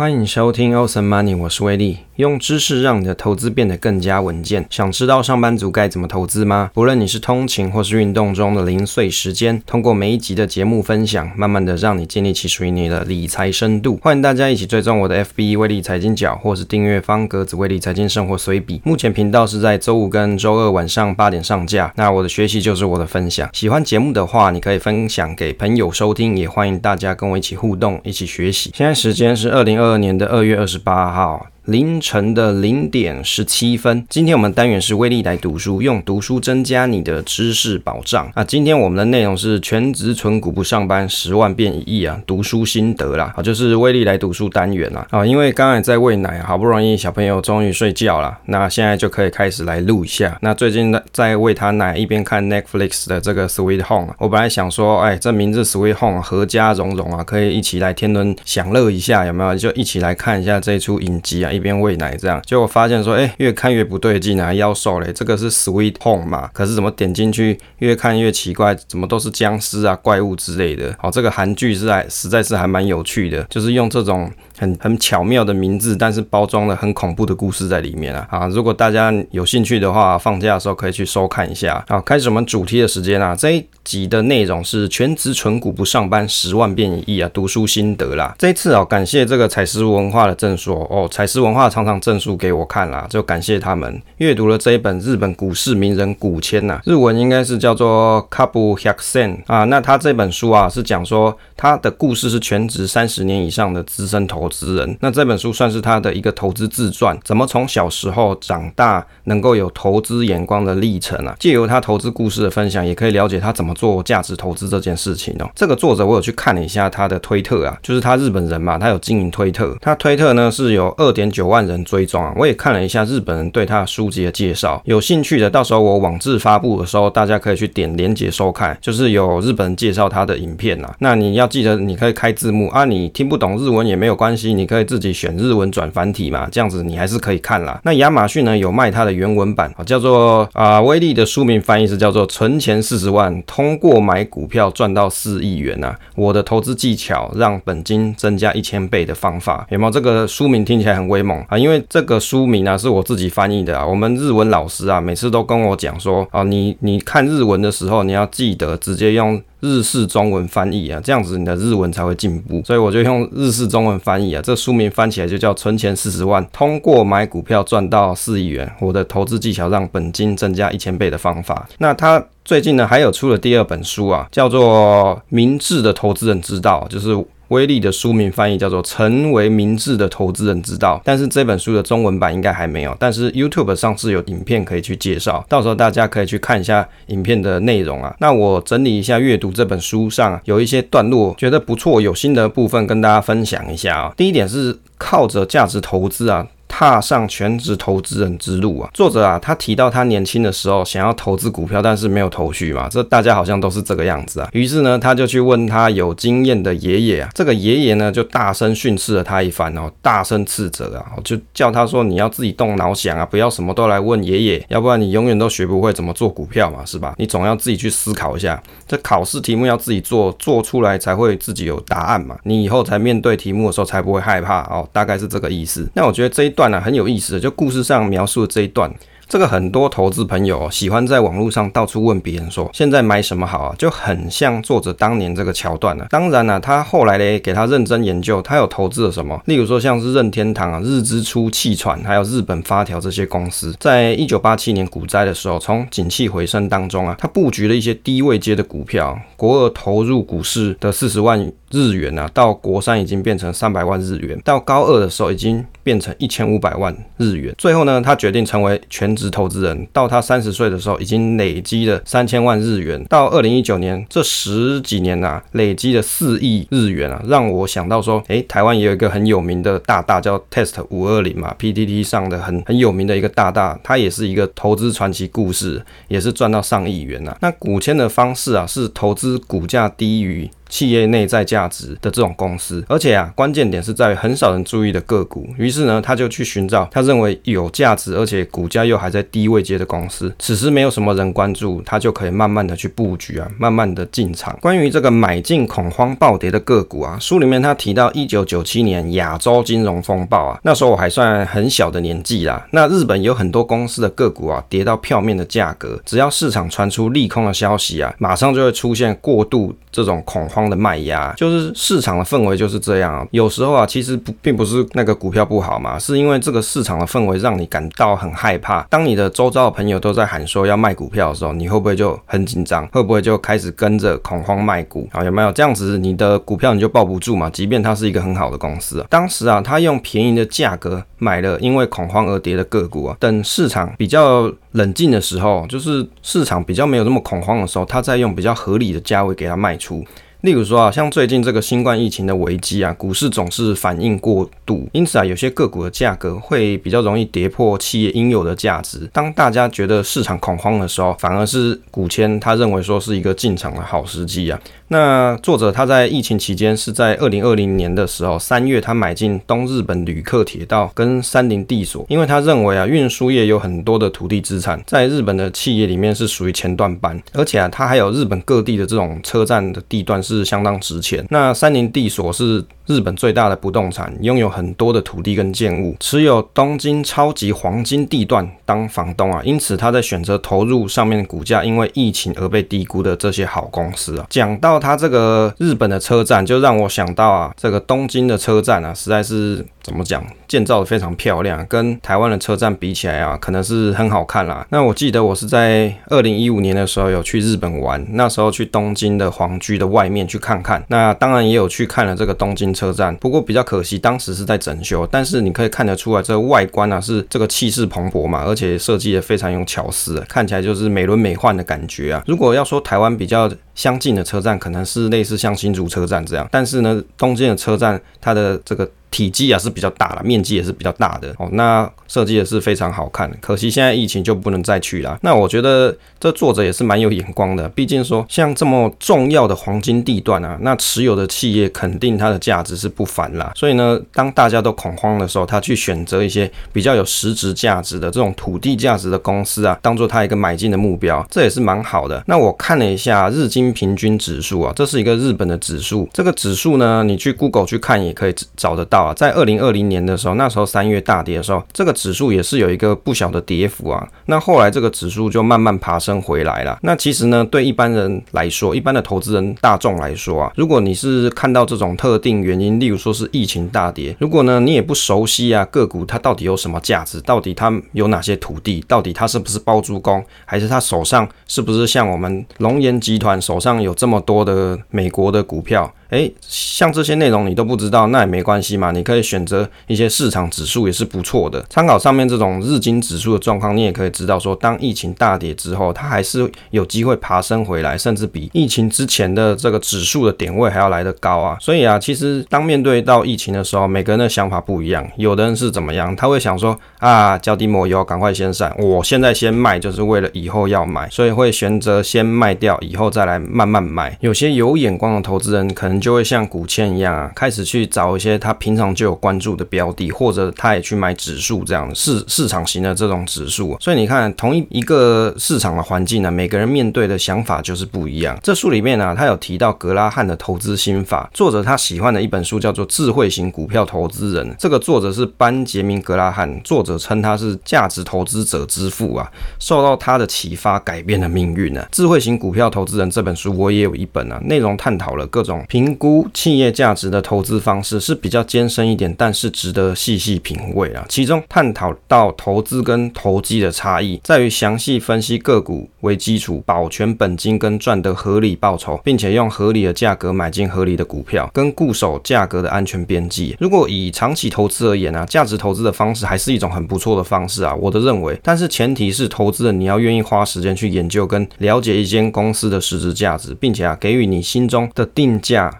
欢迎收听 Awesome Money，我是威利，用知识让你的投资变得更加稳健。想知道上班族该怎么投资吗？不论你是通勤或是运动中的零碎时间，通过每一集的节目分享，慢慢的让你建立起属于你的理财深度。欢迎大家一起追踪我的 FB 威利财经角，或是订阅方格子威利财经生活随笔。目前频道是在周五跟周二晚上八点上架。那我的学习就是我的分享，喜欢节目的话，你可以分享给朋友收听，也欢迎大家跟我一起互动，一起学习。现在时间是二零二二年的二月二十八号。凌晨的零点十七分，今天我们单元是威力来读书，用读书增加你的知识保障啊！今天我们的内容是全职存股不上班，十万变一亿啊！读书心得啦，啊，就是威力来读书单元啦啊！因为刚才在喂奶，好不容易小朋友终于睡觉了，那现在就可以开始来录一下。那最近在喂他奶，一边看 Netflix 的这个 Sweet Home，啊我本来想说，哎，这名字 Sweet Home，阖家融融啊，可以一起来天伦享乐一下，有没有？就一起来看一下这出影集啊！一边喂奶这样，结果发现说，哎、越看越不对劲啊，腰瘦嘞。这个是 Sweet Home 嘛？可是怎么点进去越看越奇怪，怎么都是僵尸啊、怪物之类的？好，这个韩剧是还实在是还蛮有趣的，就是用这种很很巧妙的名字，但是包装了很恐怖的故事在里面啊。啊，如果大家有兴趣的话，放假的时候可以去收看一下。好，开始我们主题的时间啊，这一集的内容是全职纯股不上班，十万变一亿啊，读书心得啦。这一次哦，感谢这个采石文化的赠书哦，采石文化常常。证书给我看啦，就感谢他们阅读了这一本日本股市名人古签呐，日文应该是叫做 Kabu Hyak Sen 啊。那他这本书啊是讲说他的故事是全职三十年以上的资深投资人。那这本书算是他的一个投资自传，怎么从小时候长大能够有投资眼光的历程啊？借由他投资故事的分享，也可以了解他怎么做价值投资这件事情哦。这个作者我有去看了一下他的推特啊，就是他日本人嘛，他有经营推特，他推特呢是有二点九万人。追踪啊，我也看了一下日本人对他的书籍的介绍，有兴趣的，到时候我网志发布的时候，大家可以去点连接收看，就是有日本人介绍他的影片啊。那你要记得，你可以开字幕啊，你听不懂日文也没有关系，你可以自己选日文转繁体嘛，这样子你还是可以看啦。那亚马逊呢有卖它的原文版，叫做啊威利的书名翻译是叫做存钱四十万，通过买股票赚到四亿元啊，我的投资技巧让本金增加一千倍的方法，有没有？这个书名听起来很威猛啊，因为这个书名啊是我自己翻译的啊，我们日文老师啊每次都跟我讲说啊，你你看日文的时候，你要记得直接用日式中文翻译啊，这样子你的日文才会进步。所以我就用日式中文翻译啊，这书名翻起来就叫“存钱四十万，通过买股票赚到四亿元”，我的投资技巧让本金增加一千倍的方法。那他最近呢还有出了第二本书啊，叫做《明智的投资人之道》，就是。威利的书名翻译叫做《成为明智的投资人之道》，但是这本书的中文版应该还没有。但是 YouTube 上是有影片可以去介绍，到时候大家可以去看一下影片的内容啊。那我整理一下阅读这本书上有一些段落，觉得不错，有心得部分跟大家分享一下啊。第一点是靠着价值投资啊。踏上全职投资人之路啊！作者啊，他提到他年轻的时候想要投资股票，但是没有头绪嘛，这大家好像都是这个样子啊。于是呢，他就去问他有经验的爷爷啊，这个爷爷呢就大声训斥了他一番哦，大声斥责啊，就叫他说，你要自己动脑想啊，不要什么都来问爷爷，要不然你永远都学不会怎么做股票嘛，是吧？你总要自己去思考一下，这考试题目要自己做，做出来才会自己有答案嘛，你以后才面对题目的时候才不会害怕哦，大概是这个意思。那我觉得这一段。那很有意思的，就故事上描述的这一段。这个很多投资朋友喜欢在网络上到处问别人说，现在买什么好啊？就很像作者当年这个桥段了。当然了，他后来嘞给他认真研究，他有投资了什么？例如说像是任天堂啊、日之出、气喘，还有日本发条这些公司，在一九八七年股灾的时候，从景气回升当中啊，他布局了一些低位阶的股票。国二投入股市的四十万日元啊，到国三已经变成三百万日元，到高二的时候已经变成一千五百万日元。最后呢，他决定成为全职投资人，到他三十岁的时候，已经累积了三千万日元。到二零一九年，这十几年啊，累积了四亿日元啊，让我想到说，诶，台湾也有一个很有名的大大叫 Test 五二零嘛，PTT 上的很很有名的一个大大，他也是一个投资传奇故事，也是赚到上亿元啊。那股签的方式啊，是投资股价低于企业内在价值的这种公司，而且啊，关键点是在于很少人注意的个股。于是呢，他就去寻找他认为有价值而且股价又还在低位阶的公司。此时没有什么人关注，他就可以慢慢的去布局啊，慢慢的进场。关于这个买进恐慌暴跌的个股啊，书里面他提到一九九七年亚洲金融风暴啊，那时候我还算很小的年纪啦。那日本有很多公司的个股啊，跌到票面的价格，只要市场传出利空的消息啊，马上就会出现过度这种恐慌的卖压，就是市场的氛围就是这样。有时候啊，其实不并不是那个股票不好嘛，是因为这个市场的氛围让你感到很害怕。当你的周遭的朋友都在喊说要卖股票的时候，你会不会就很紧张？会不会就开始跟着恐慌卖股啊？有没有这样子？你的股票你就抱不住嘛？即便它是一个很好的公司，当时啊，他用便宜的价格买了因为恐慌而跌的个股啊，等市场比较冷静的时候，就是市场比较没有那么恐慌的时候，他再用比较合理的价位给它卖出。例如说啊，像最近这个新冠疫情的危机啊，股市总是反应过度，因此啊，有些个股的价格会比较容易跌破企业应有的价值。当大家觉得市场恐慌的时候，反而是股签他认为说是一个进场的好时机啊。那作者他在疫情期间是在二零二零年的时候三月，他买进东日本旅客铁道跟三菱地所，因为他认为啊，运输业有很多的土地资产，在日本的企业里面是属于前段班，而且啊，他还有日本各地的这种车站的地段。是相当值钱。那三菱地所是日本最大的不动产，拥有很多的土地跟建物，持有东京超级黄金地段当房东啊，因此他在选择投入上面的股价因为疫情而被低估的这些好公司啊。讲到他这个日本的车站，就让我想到啊，这个东京的车站啊，实在是。怎么讲？建造的非常漂亮，跟台湾的车站比起来啊，可能是很好看啦。那我记得我是在二零一五年的时候有去日本玩，那时候去东京的皇居的外面去看看。那当然也有去看了这个东京车站，不过比较可惜，当时是在整修。但是你可以看得出来，这个外观啊是这个气势蓬勃嘛，而且设计也非常有巧思，看起来就是美轮美奂的感觉啊。如果要说台湾比较相近的车站，可能是类似像新竹车站这样，但是呢，东京的车站它的这个。体积啊是比较大了，面积也是比较大的哦。那设计也是非常好看，可惜现在疫情就不能再去了。那我觉得这作者也是蛮有眼光的，毕竟说像这么重要的黄金地段啊，那持有的企业肯定它的价值是不凡啦。所以呢，当大家都恐慌的时候，他去选择一些比较有实质价值的这种土地价值的公司啊，当做他一个买进的目标，这也是蛮好的。那我看了一下日经平均指数啊，这是一个日本的指数，这个指数呢，你去 Google 去看也可以找得到啊。在二零二零年的时候，那时候三月大跌的时候，这个指数也是有一个不小的跌幅啊。那后来这个指数就慢慢爬升回来了。那其实呢，对一般人来说，一般的投资人大众来说啊，如果你是看到这种特定原因，例如说是疫情大跌，如果呢你也不熟悉啊个股它到底有什么价值，到底它有哪些土地，到底它是不是包租公，还是它手上是不是像我们龙岩集团手上有这么多的美国的股票？诶，像这些内容你都不知道，那也没关系嘛。你可以选择一些市场指数也是不错的，参考上面这种日经指数的状况，你也可以知道说，当疫情大跌之后，它还是有机会爬升回来，甚至比疫情之前的这个指数的点位还要来得高啊。所以啊，其实当面对到疫情的时候，每个人的想法不一样。有的人是怎么样？他会想说啊，脚底抹油，赶快先散，我现在先卖，就是为了以后要买，所以会选择先卖掉，以后再来慢慢买。有些有眼光的投资人可能。就会像股谦一样啊，开始去找一些他平常就有关注的标的，或者他也去买指数这样市市场型的这种指数。所以你看，同一一个市场的环境呢，每个人面对的想法就是不一样。这书里面呢，他有提到格拉汉的投资心法，作者他喜欢的一本书叫做《智慧型股票投资人》，这个作者是班杰明格拉汉，作者称他是价值投资者之父啊，受到他的启发改变了命运呢。《智慧型股票投资人》这本书我也有一本啊，内容探讨了各种评。估企业价值的投资方式是比较艰深一点，但是值得细细品味啊。其中探讨到投资跟投机的差异，在于详细分析个股为基础，保全本金跟赚得合理报酬，并且用合理的价格买进合理的股票，跟固守价格的安全边际。如果以长期投资而言啊，价值投资的方式还是一种很不错的方式啊，我的认为。但是前提是投资人你要愿意花时间去研究跟了解一间公司的实质价值，并且啊给予你心中的定价。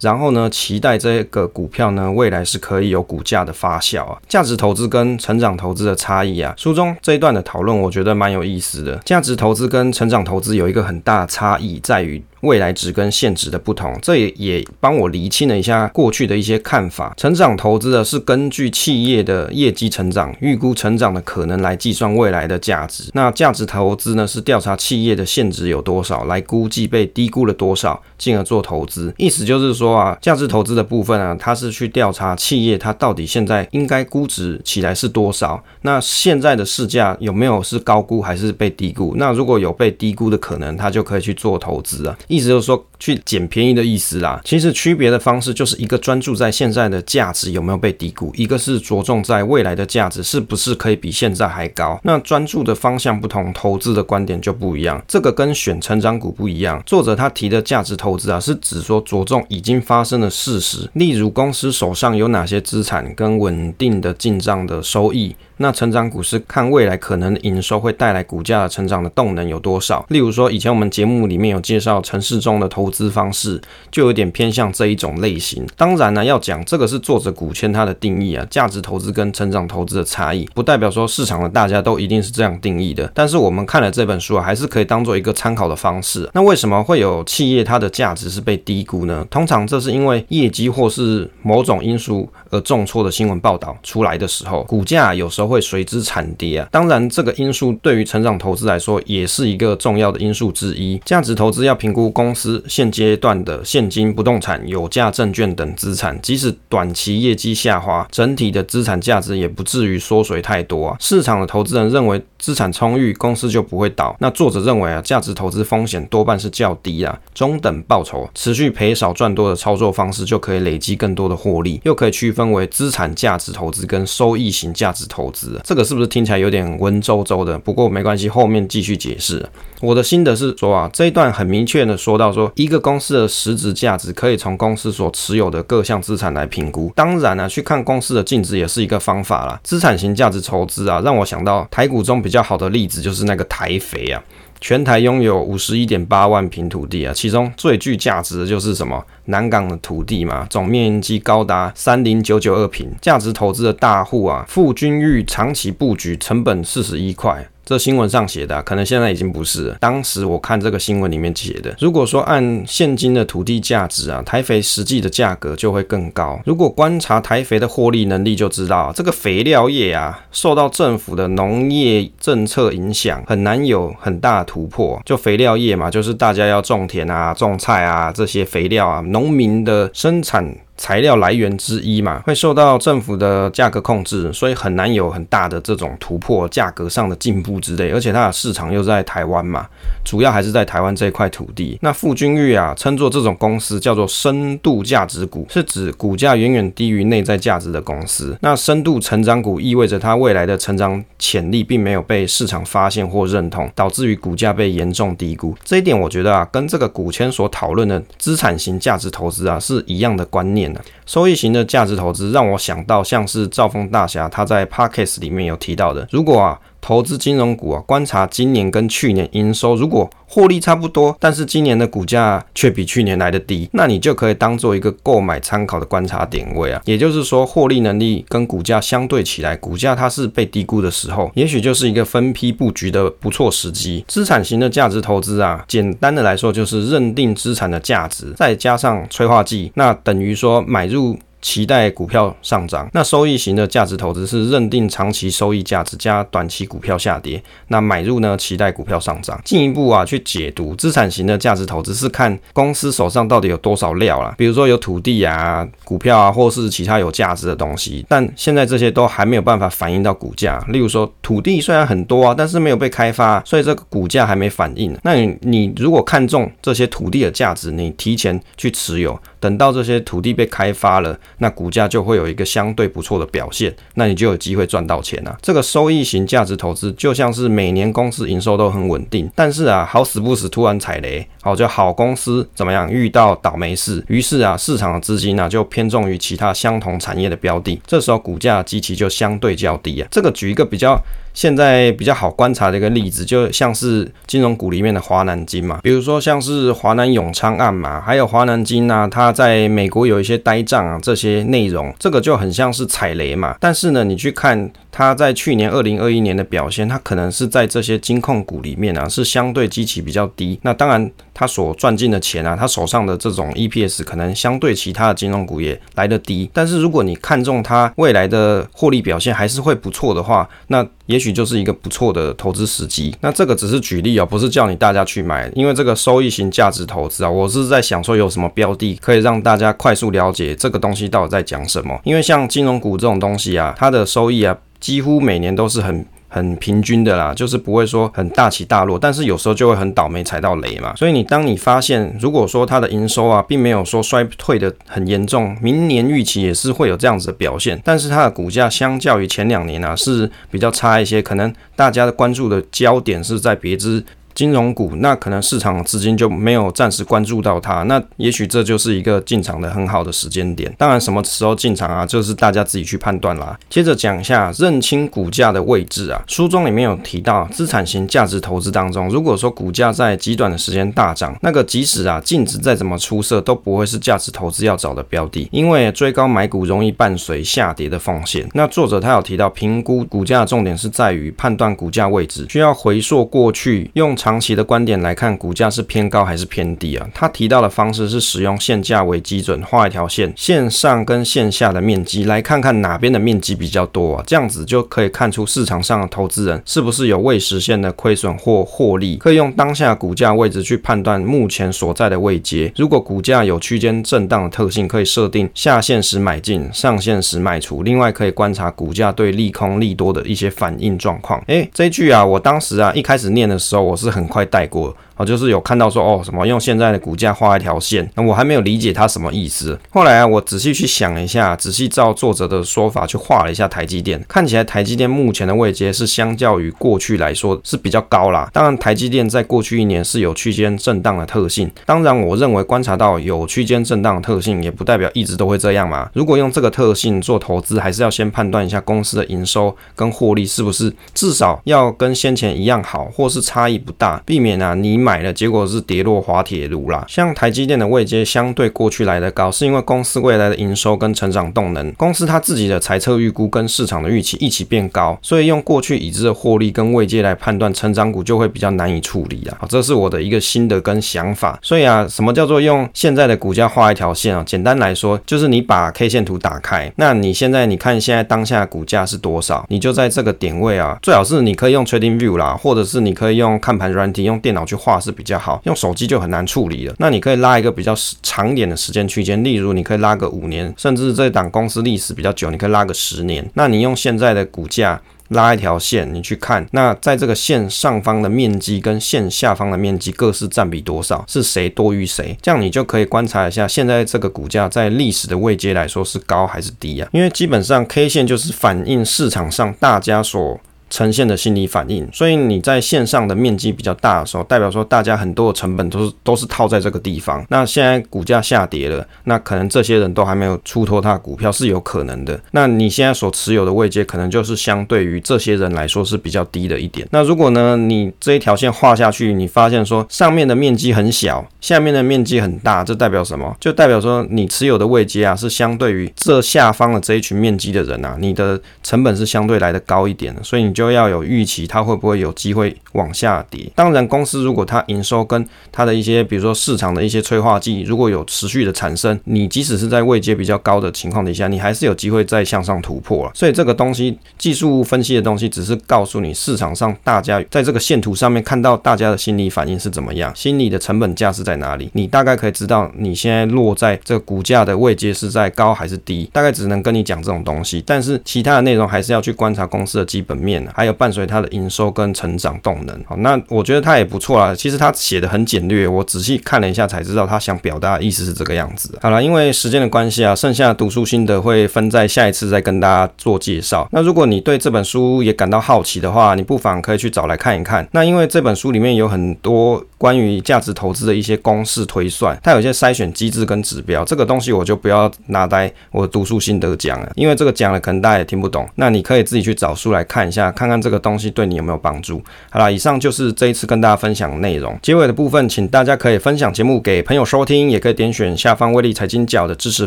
然后呢，期待这个股票呢未来是可以有股价的发酵啊。价值投资跟成长投资的差异啊，书中这一段的讨论我觉得蛮有意思的。价值投资跟成长投资有一个很大的差异在于。未来值跟现值的不同，这也也帮我厘清了一下过去的一些看法。成长投资的是根据企业的业绩成长、预估成长的可能来计算未来的价值。那价值投资呢，是调查企业的现值有多少，来估计被低估了多少，进而做投资。意思就是说啊，价值投资的部分啊，它是去调查企业它到底现在应该估值起来是多少，那现在的市价有没有是高估还是被低估？那如果有被低估的可能，它就可以去做投资啊。意思就是说，去捡便宜的意思啦。其实区别的方式就是一个专注在现在的价值有没有被低估，一个是着重在未来的价值是不是可以比现在还高。那专注的方向不同，投资的观点就不一样。这个跟选成长股不一样。作者他提的价值投资啊，是指说着重已经发生的事实，例如公司手上有哪些资产跟稳定的进账的收益。那成长股是看未来可能营收会带来股价的成长的动能有多少。例如说，以前我们节目里面有介绍城市中的投资方式，就有点偏向这一种类型。当然呢，要讲这个是作者股签它的定义啊，价值投资跟成长投资的差异，不代表说市场的大家都一定是这样定义的。但是我们看了这本书啊，还是可以当做一个参考的方式。那为什么会有企业它的价值是被低估呢？通常这是因为业绩或是某种因素而重挫的新闻报道出来的时候，股价有时候。会随之惨跌啊！当然，这个因素对于成长投资来说也是一个重要的因素之一。价值投资要评估公司现阶段的现金、不动产、有价证券等资产，即使短期业绩下滑，整体的资产价值也不至于缩水太多啊。市场的投资人认为资产充裕，公司就不会倒。那作者认为啊，价值投资风险多半是较低啊，中等报酬，持续赔少赚多的操作方式就可以累积更多的获利，又可以区分为资产价值投资跟收益型价值投资。这个是不是听起来有点文绉绉的？不过没关系，后面继续解释。我的心得是说啊，这一段很明确的说到说，一个公司的实质价值可以从公司所持有的各项资产来评估。当然、啊，去看公司的净值也是一个方法啦。资产型价值投资啊，让我想到台股中比较好的例子就是那个台肥啊。全台拥有五十一点八万平土地啊，其中最具价值的就是什么？南港的土地嘛，总面积高达三零九九二平，价值投资的大户啊，傅君玉长期布局，成本四十一块。这新闻上写的，可能现在已经不是了。当时我看这个新闻里面写的，如果说按现今的土地价值啊，台肥实际的价格就会更高。如果观察台肥的获利能力，就知道这个肥料业啊，受到政府的农业政策影响，很难有很大的突破。就肥料业嘛，就是大家要种田啊、种菜啊，这些肥料啊，农民的生产。材料来源之一嘛，会受到政府的价格控制，所以很难有很大的这种突破，价格上的进步之类。而且它的市场又在台湾嘛，主要还是在台湾这块土地。那傅君玉啊，称作这种公司叫做深度价值股，是指股价远远低于内在价值的公司。那深度成长股意味着它未来的成长潜力并没有被市场发现或认同，导致于股价被严重低估。这一点我觉得啊，跟这个股签所讨论的资产型价值投资啊是一样的观念。收益型的价值投资让我想到，像是赵峰大侠他在 Podcast 里面有提到的，如果啊投资金融股啊，观察今年跟去年营收，如果获利差不多，但是今年的股价却比去年来得低，那你就可以当做一个购买参考的观察点位啊。也就是说，获利能力跟股价相对起来，股价它是被低估的时候，也许就是一个分批布局的不错时机。资产型的价值投资啊，简单的来说就是认定资产的价值，再加上催化剂，那等于说买入。期待股票上涨，那收益型的价值投资是认定长期收益价值加短期股票下跌，那买入呢，期待股票上涨。进一步啊去解读资产型的价值投资是看公司手上到底有多少料啦，比如说有土地啊、股票啊，或是其他有价值的东西，但现在这些都还没有办法反映到股价。例如说土地虽然很多啊，但是没有被开发，所以这个股价还没反应。那你你如果看中这些土地的价值，你提前去持有。等到这些土地被开发了，那股价就会有一个相对不错的表现，那你就有机会赚到钱啊。这个收益型价值投资就像是每年公司营收都很稳定，但是啊，好死不死突然踩雷，好就好公司怎么样遇到倒霉事，于是啊，市场的资金呢就偏重于其他相同产业的标的，这时候股价基期就相对较低啊。这个举一个比较现在比较好观察的一个例子，就像是金融股里面的华南金嘛，比如说像是华南永昌案嘛，还有华南金啊，它在美国有一些呆账啊，这些内容，这个就很像是踩雷嘛。但是呢，你去看它在去年二零二一年的表现，它可能是在这些金控股里面啊，是相对基期比较低。那当然，它所赚进的钱啊，它手上的这种 EPS 可能相对其他的金融股也来得低。但是如果你看中它未来的获利表现还是会不错的话，那也许就是一个不错的投资时机。那这个只是举例啊，不是叫你大家去买，因为这个收益型价值投资啊，我是在想说有什么标的可以让大家快速了解这个东西到底在讲什么。因为像金融股这种东西啊，它的收益啊，几乎每年都是很。很平均的啦，就是不会说很大起大落，但是有时候就会很倒霉踩到雷嘛。所以你当你发现，如果说它的营收啊，并没有说衰退的很严重，明年预期也是会有这样子的表现，但是它的股价相较于前两年啊是比较差一些，可能大家的关注的焦点是在别支。金融股，那可能市场资金就没有暂时关注到它，那也许这就是一个进场的很好的时间点。当然，什么时候进场啊，就是大家自己去判断啦。接着讲一下认清股价的位置啊，书中里面有提到，资产型价值投资当中，如果说股价在极短的时间大涨，那个即使啊净值再怎么出色，都不会是价值投资要找的标的，因为追高买股容易伴随下跌的风险。那作者他有提到，评估股价的重点是在于判断股价位置，需要回溯过去用。长期的观点来看，股价是偏高还是偏低啊？他提到的方式是使用现价为基准，画一条线，线上跟线下的面积，来看看哪边的面积比较多啊？这样子就可以看出市场上的投资人是不是有未实现的亏损或获利。可以用当下股价位置去判断目前所在的位阶。如果股价有区间震荡的特性，可以设定下线时买进，上线时卖出。另外，可以观察股价对利空利多的一些反应状况。诶，这句啊，我当时啊一开始念的时候，我是。很快带过。啊，就是有看到说哦，什么用现在的股价画一条线，那我还没有理解它什么意思。后来啊，我仔细去想一下，仔细照作者的说法去画了一下台积电，看起来台积电目前的位阶是相较于过去来说是比较高啦。当然，台积电在过去一年是有区间震荡的特性。当然，我认为观察到有区间震荡的特性，也不代表一直都会这样嘛。如果用这个特性做投资，还是要先判断一下公司的营收跟获利是不是至少要跟先前一样好，或是差异不大，避免啊你买了结果是跌落滑铁卢啦。像台积电的位阶相对过去来的高，是因为公司未来的营收跟成长动能，公司它自己的财测预估跟市场的预期一起变高，所以用过去已知的获利跟位阶来判断成长股就会比较难以处理啊。好，这是我的一个心得跟想法。所以啊，什么叫做用现在的股价画一条线啊？简单来说，就是你把 K 线图打开，那你现在你看现在当下股价是多少，你就在这个点位啊，最好是你可以用 Trading View 啦，或者是你可以用看盘软体，用电脑去画是比较。好，用手机就很难处理了。那你可以拉一个比较长一点的时间区间，例如你可以拉个五年，甚至这档公司历史比较久，你可以拉个十年。那你用现在的股价拉一条线，你去看，那在这个线上方的面积跟线下方的面积各是占比多少，是谁多于谁？这样你就可以观察一下，现在这个股价在历史的位阶来说是高还是低啊？因为基本上 K 线就是反映市场上大家所呈现的心理反应，所以你在线上的面积比较大的时候，代表说大家很多的成本都是都是套在这个地方。那现在股价下跌了，那可能这些人都还没有出脱他的股票是有可能的。那你现在所持有的位阶，可能就是相对于这些人来说是比较低的一点。那如果呢，你这一条线画下去，你发现说上面的面积很小，下面的面积很大，这代表什么？就代表说你持有的位阶啊，是相对于这下方的这一群面积的人啊，你的成本是相对来的高一点的，所以你就。要有预期，它会不会有机会往下跌？当然，公司如果它营收跟它的一些，比如说市场的一些催化剂，如果有持续的产生，你即使是在位阶比较高的情况底下，你还是有机会再向上突破了。所以这个东西，技术分析的东西，只是告诉你市场上大家在这个线图上面看到大家的心理反应是怎么样，心理的成本价是在哪里，你大概可以知道你现在落在这个股价的位阶是在高还是低，大概只能跟你讲这种东西，但是其他的内容还是要去观察公司的基本面。还有伴随它的营收跟成长动能，好，那我觉得它也不错啦。其实它写的很简略，我仔细看了一下才知道他想表达的意思是这个样子。好了，因为时间的关系啊，剩下读书心得会分在下一次再跟大家做介绍。那如果你对这本书也感到好奇的话，你不妨可以去找来看一看。那因为这本书里面有很多关于价值投资的一些公式推算，它有一些筛选机制跟指标，这个东西我就不要拿来我读书心得讲了，因为这个讲了可能大家也听不懂。那你可以自己去找书来看一下。看看这个东西对你有没有帮助。好啦，以上就是这一次跟大家分享的内容。结尾的部分，请大家可以分享节目给朋友收听，也可以点选下方威力财经角的支持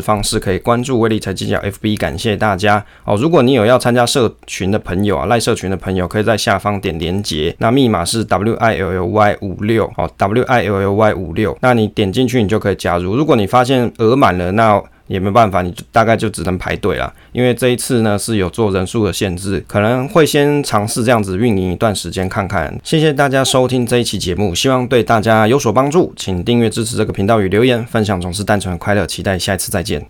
方式，可以关注威力财经角 FB，感谢大家哦。如果你有要参加社群的朋友啊，赖社群的朋友，可以在下方点连结，那密码是 W I L L Y 五六哦，W I L L Y 五六，那你点进去，你就可以加入。如果你发现额满了，那也没办法，你就大概就只能排队了。因为这一次呢是有做人数的限制，可能会先尝试这样子运营一段时间看看。谢谢大家收听这一期节目，希望对大家有所帮助。请订阅支持这个频道与留言分享，总是单纯的快乐。期待下一次再见。